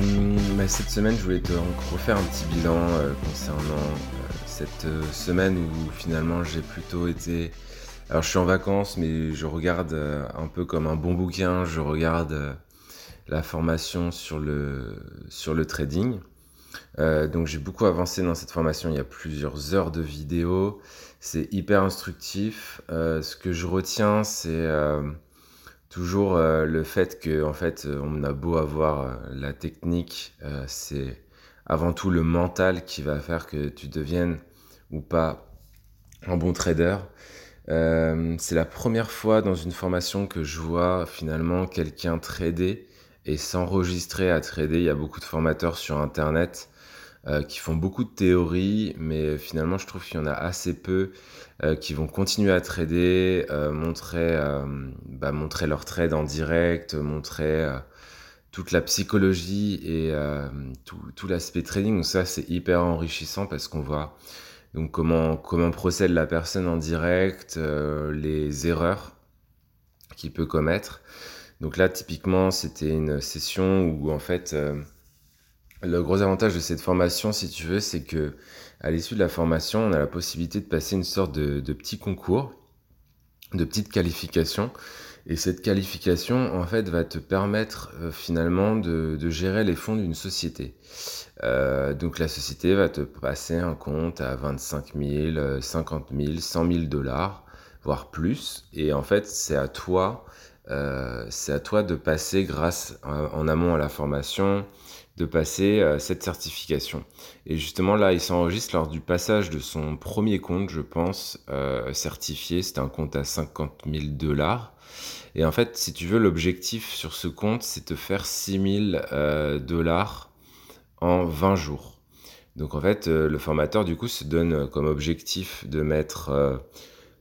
Euh, bah, cette semaine, je voulais te refaire un petit bilan euh, concernant euh, cette semaine où finalement j'ai plutôt été... Alors je suis en vacances, mais je regarde un peu comme un bon bouquin, je regarde la formation sur le, sur le trading. Donc j'ai beaucoup avancé dans cette formation, il y a plusieurs heures de vidéos, c'est hyper instructif. Ce que je retiens, c'est toujours euh, le fait que en fait, on a beau avoir euh, la technique, euh, c'est avant tout le mental qui va faire que tu deviennes ou pas un bon trader. Euh, c'est la première fois dans une formation que je vois finalement quelqu'un trader et s'enregistrer à trader. Il y a beaucoup de formateurs sur Internet euh, qui font beaucoup de théories, mais finalement je trouve qu'il y en a assez peu euh, qui vont continuer à trader, euh, montrer, euh, bah, montrer leur trade en direct, montrer euh, toute la psychologie et tout, tout l'aspect trading. Donc ça c'est hyper enrichissant parce qu'on voit donc comment, comment procède la personne en direct, les erreurs qu'il peut commettre. Donc là typiquement c'était une session où en fait... le gros avantage de cette formation, si tu veux, c'est que à l'issue de la formation, on a la possibilité de passer une sorte de, petit concours, de petite qualification. Et cette qualification, en fait, va te permettre euh, finalement de, gérer les fonds d'une société. Euh, donc la société va te passer un compte à 25 000, euh, 50 000, 100 000 dollars, voire plus. Et en fait, c'est à toi, euh, c'est à toi de passer grâce en amont à la formation, de passer euh, cette certification. Et justement là, il s'enregistre lors du passage de son premier compte, je pense, euh, certifié. C'était un compte à 50 000 dollars. Et en fait, si tu veux, l'objectif sur ce compte, c'est de faire 6 000 euh, dollars en 20 jours. Donc en fait, le formateur, du coup, se donne comme objectif de mettre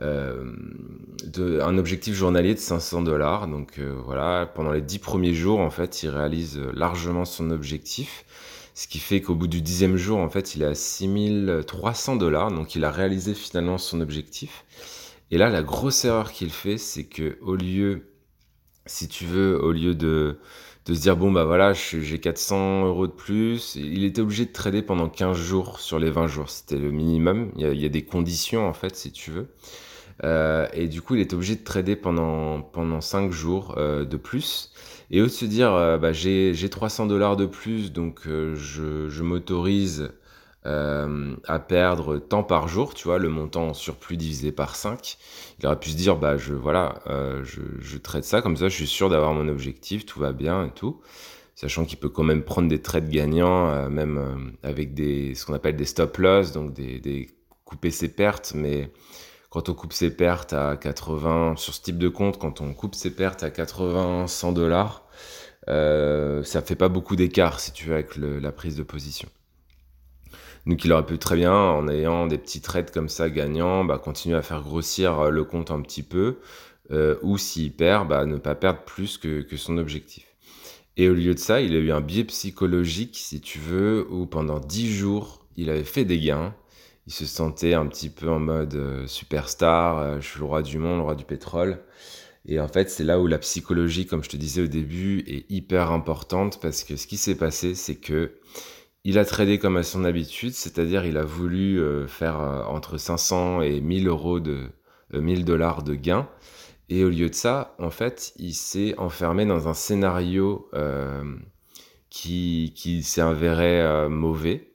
de, un objectif journalier de 500 dollars. Donc euh, voilà, pendant les 10 premiers jours, en fait, il réalise euh, largement son objectif. Ce qui fait qu'au bout du dixième jour, en fait, il est à 6300 dollars. Donc il a réalisé finalement son objectif. Et là, la grosse erreur qu'il fait, c'est que au lieu, si tu veux, au lieu de, de se dire, bon, bah voilà, j'ai 400 euros de plus, il était obligé de trader pendant 15 jours sur les 20 jours. C'était le minimum. Il y a, il y a des conditions, en fait, si tu veux. Euh, et du coup, il est obligé de trader pendant, pendant 5 jours euh, de plus. Et au de se dire, euh, bah, j'ai, j'ai 300 dollars de plus, donc euh, je, je m'autorise euh, à perdre tant par jour, tu vois, le montant en surplus divisé par 5. Il aurait pu se dire, bah, je, voilà, euh, je, je trade ça, comme ça, je suis sûr d'avoir mon objectif, tout va bien et tout. Sachant qu'il peut quand même prendre des trades gagnants, euh, même euh, avec des, ce qu'on appelle des stop loss, donc des, des couper ses pertes, mais quand on coupe ses pertes à 80, sur ce type de compte, quand on coupe ses pertes à 80, 100 dollars, euh, ça fait pas beaucoup d'écart, si tu veux, avec le- la prise de position. Donc il aurait pu très bien, en ayant des petits trades comme ça gagnants, bah, continuer à faire grossir euh, le compte un petit peu, euh, ou s'il perd, bah, ne pas perdre plus que, son objectif. Et au lieu de ça, il a eu un biais psychologique, si tu veux, où pendant 10 jours, il avait fait des gains. Il se sentait un petit peu en mode euh, superstar, euh, je suis le roi du monde, le roi du pétrole. Et en fait, c'est là où la psychologie, comme je te disais au début, est hyper importante parce que ce qui s'est passé, c'est que il a tradé comme à son habitude, c'est-à-dire il a voulu euh, faire euh, entre 500 et 1000 euros de euh, 1000 dollars de gains. Et au lieu de ça, en fait, il s'est enfermé dans un scénario euh, qui, s'est avéré euh, mauvais.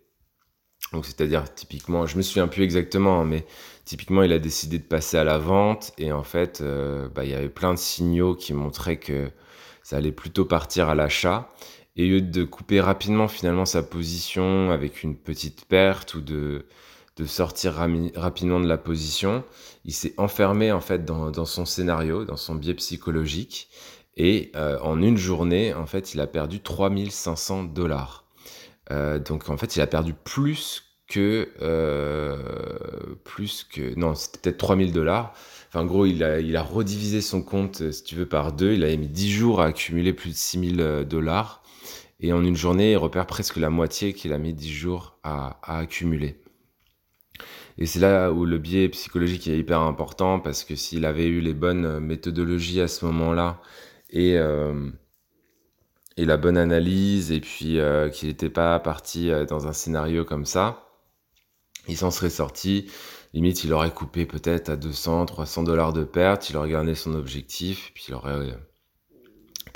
Donc, c'est-à-dire, typiquement, je me souviens plus exactement, hein, mais typiquement, il a décidé de passer à la vente et en fait, euh, bah, il y avait plein de signaux qui montraient que ça allait plutôt partir à l'achat. Et au lieu de couper rapidement finalement sa position avec une petite perte ou de, de sortir rapidement de la position, il s'est enfermé en fait dans, dans son scénario, dans son biais psychologique. Et euh, en une journée, en fait, il a perdu 3500 dollars. Euh, donc en fait, il a perdu plus que euh, plus que non, c'était peut-être 3000 dollars. Enfin, en gros, il a, il a redivisé son compte, si tu veux, par deux. Il a mis 10 jours à accumuler plus de 6000 dollars. Et en une journée, il repère presque la moitié qu'il a mis 10 jours à, à accumuler. Et c'est là où le biais psychologique est hyper important parce que s'il avait eu les bonnes méthodologies à ce moment-là et, euh, et la bonne analyse, et puis euh, qu'il n'était pas parti euh, dans un scénario comme ça, il s'en serait sorti. Limite, il aurait coupé peut-être à 200, 300 dollars de perte, il aurait gardé son objectif, puis il aurait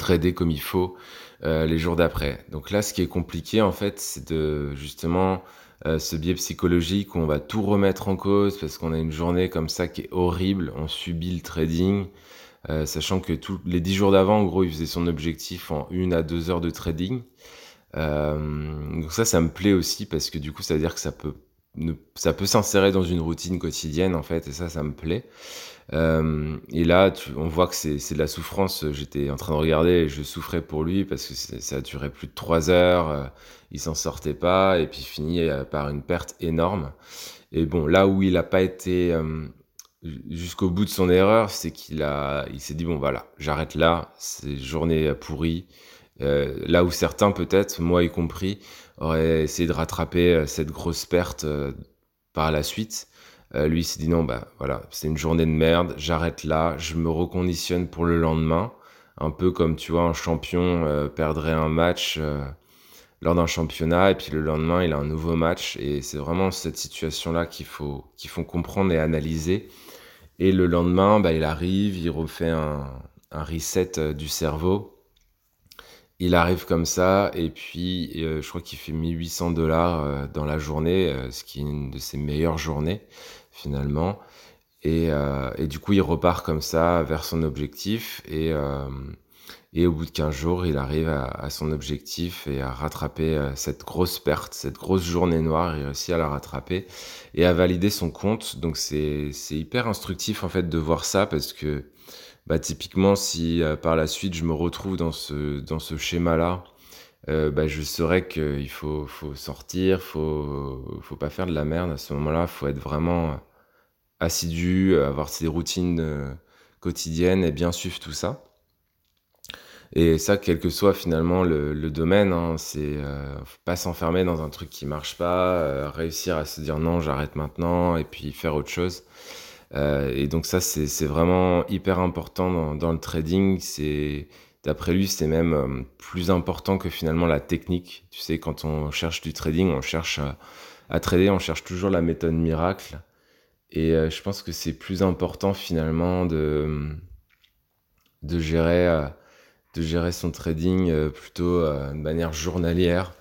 euh, tradé comme il faut les jours d'après. Donc là, ce qui est compliqué, en fait, c'est de justement ce biais psychologique où on va tout remettre en cause parce qu'on a une journée comme ça qui est horrible, on subit le trading, euh, sachant que tous les 10 jours d'avant, en gros, il faisait son objectif en une à deux heures de trading. Euh, donc ça, ça me plaît aussi parce que du coup, ça veut dire que ça peut, ça peut s'insérer dans une routine quotidienne en fait, et ça, ça me plaît. Euh, et là, on voit que c'est de la souffrance. J'étais en train de regarder et je souffrais pour lui parce que ça a duré plus de 3 heures. il s'en sortait pas et puis fini par une perte énorme. Et bon, là où il n'a pas été jusqu'au bout de son erreur, c'est qu'il a, il s'est dit bon voilà, j'arrête là, c'est journée pourrie. Euh, là où certains peut-être, moi y compris, auraient essayé de rattraper euh, cette grosse perte euh, par la suite. lui il s'est dit non bah voilà, c'est une journée de merde, j'arrête là, je me reconditionne pour le lendemain. Un peu comme tu vois un champion perdrait un match lors d'un championnat et puis le lendemain il a un nouveau match et c'est vraiment cette situation là qu'il faut qu'il faut comprendre et analyser et le lendemain, bah, il arrive, il refait un, reset euh, du cerveau. Il arrive comme ça, et puis euh, je crois qu'il fait 1800 dollars euh, dans la journée, ce qui est une de ses meilleures journées finalement. Et, du coup, il repart comme ça vers son objectif. Et, au bout de 15 jours, il arrive à, son objectif et à rattraper euh, cette grosse perte, cette grosse journée noire. Il réussit à la rattraper et à valider son compte. Donc c'est hyper instructif en fait de voir ça parce que bah, typiquement si euh, par la suite je me retrouve dans ce, dans ce schéma-là, euh, bah, je saurais qu'il faut, faut sortir, faut, faut pas faire de la merde à ce moment-là, faut être vraiment assidu, avoir ses routines quotidiennes et bien suivre tout ça. Et ça, quel que soit finalement le, domaine, hein, c'est euh, pas s'enfermer dans un truc qui marche pas, euh, réussir à se dire non, j'arrête maintenant, et puis faire autre chose. Euh, et donc ça, c'est vraiment hyper important dans, le trading. C'est d'après lui, c'est même plus important que finalement la technique. Tu sais, quand on cherche du trading, on cherche à, trader, on cherche toujours la méthode miracle. Et je pense que c'est plus important finalement de de gérer de gérer son trading euh, plutôt euh, de manière journalière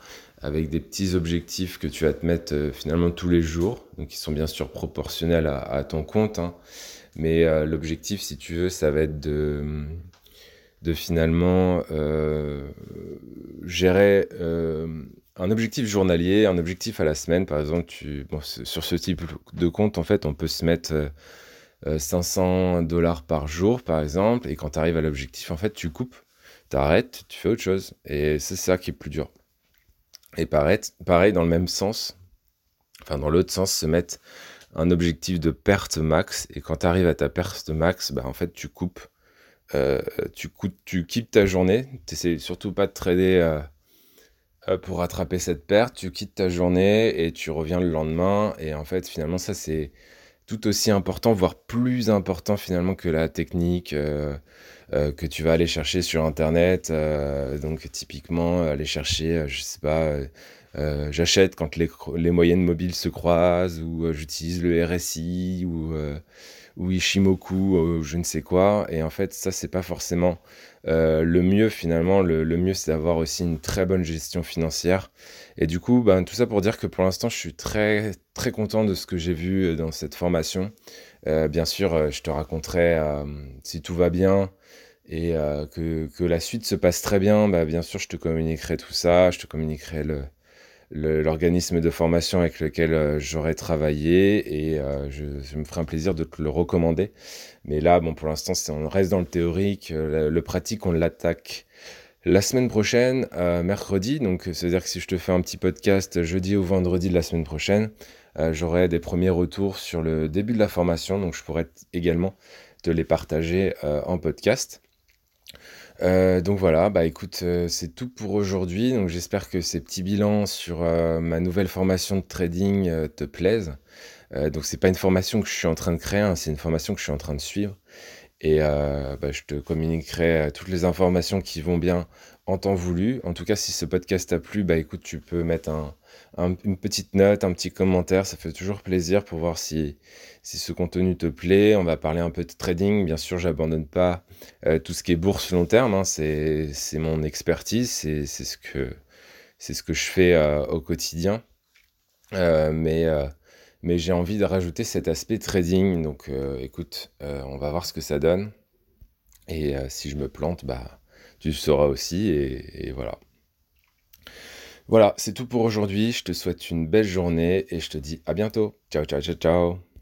avec des petits objectifs que tu vas te mettre euh, finalement tous les jours, donc qui sont bien sûr proportionnels à, ton compte. Hein. Mais l'objectif, si tu veux, ça va être de, finalement gérer un objectif journalier, un objectif à la semaine. Par exemple, tu, sur ce type de compte, en fait, on peut se mettre 500 dollars par jour, par exemple, et quand tu arrives à l'objectif, en fait, tu coupes t'arrêtes, tu fais autre chose. Et c'est ça qui est plus dur. Et pareil, dans le même sens, enfin dans l'autre sens, se mettre un objectif de perte max. Et quand tu arrives à ta perte max, bah, en fait, tu coupes. Euh, tu, tu quittes ta journée. Tu surtout pas de trader euh, euh, pour rattraper cette perte. Tu quittes ta journée et tu reviens le lendemain. Et en fait, finalement, ça, c'est tout aussi important, voire plus important finalement que la technique, euh, que tu vas aller chercher sur Internet. Euh, donc typiquement, aller chercher, euh, je sais pas, j'achète quand les, moyennes mobiles se croisent, ou j'utilise le RSI, ou, ou Ishimoku, ou je ne sais quoi. Et en fait, ça, c'est pas forcément le mieux finalement. Le, mieux, c'est d'avoir aussi une très bonne gestion financière. Et du coup, ben, tout ça pour dire que pour l'instant, je suis très, très content de ce que j'ai vu dans cette formation. bien sûr, je te raconterai si tout va bien, et euh, que, que, la suite se passe très bien, bah, bien sûr, je te communiquerai tout ça, je te communiquerai le, l'organisme de formation avec lequel euh, j'aurai travaillé et euh, je, me ferai un plaisir de te le recommander. Mais là, bon, pour l'instant, on reste dans le théorique, le, pratique, on l'attaque la semaine prochaine, mercredi. Donc, c'est-à-dire que si je te fais un petit podcast jeudi ou vendredi de la semaine prochaine, j'aurai des premiers retours sur le début de la formation. Donc, je pourrais également te les partager en podcast. Euh, donc voilà, bah écoute, euh, c'est tout pour aujourd'hui. Donc j'espère que ces petits bilans sur euh, ma nouvelle formation de trading te plaisent. donc c'est pas une formation que je suis en train de créer, hein, c'est une formation que je suis en train de suivre. Et euh, bah, je te communiquerai toutes les informations qui vont bien en temps voulu. En tout cas, si ce podcast t'a plu, bah écoute, tu peux mettre une petite note, un petit commentaire. Ça fait toujours plaisir pour voir si, si ce contenu te plaît. On va parler un peu de trading. Bien sûr, j'abandonne pas tout ce qui est bourse long terme. Hein. C'est mon expertise. C'est ce que ce que je fais au quotidien. mais mais j'ai envie de rajouter cet aspect trading. Donc euh, écoute, euh, on va voir ce que ça donne. Et euh, si je me plante, bah, tu le sauras aussi. Et, et voilà. Voilà, c'est tout pour aujourd'hui. Je te souhaite une belle journée et je te dis à bientôt. Ciao, ciao, ciao, ciao.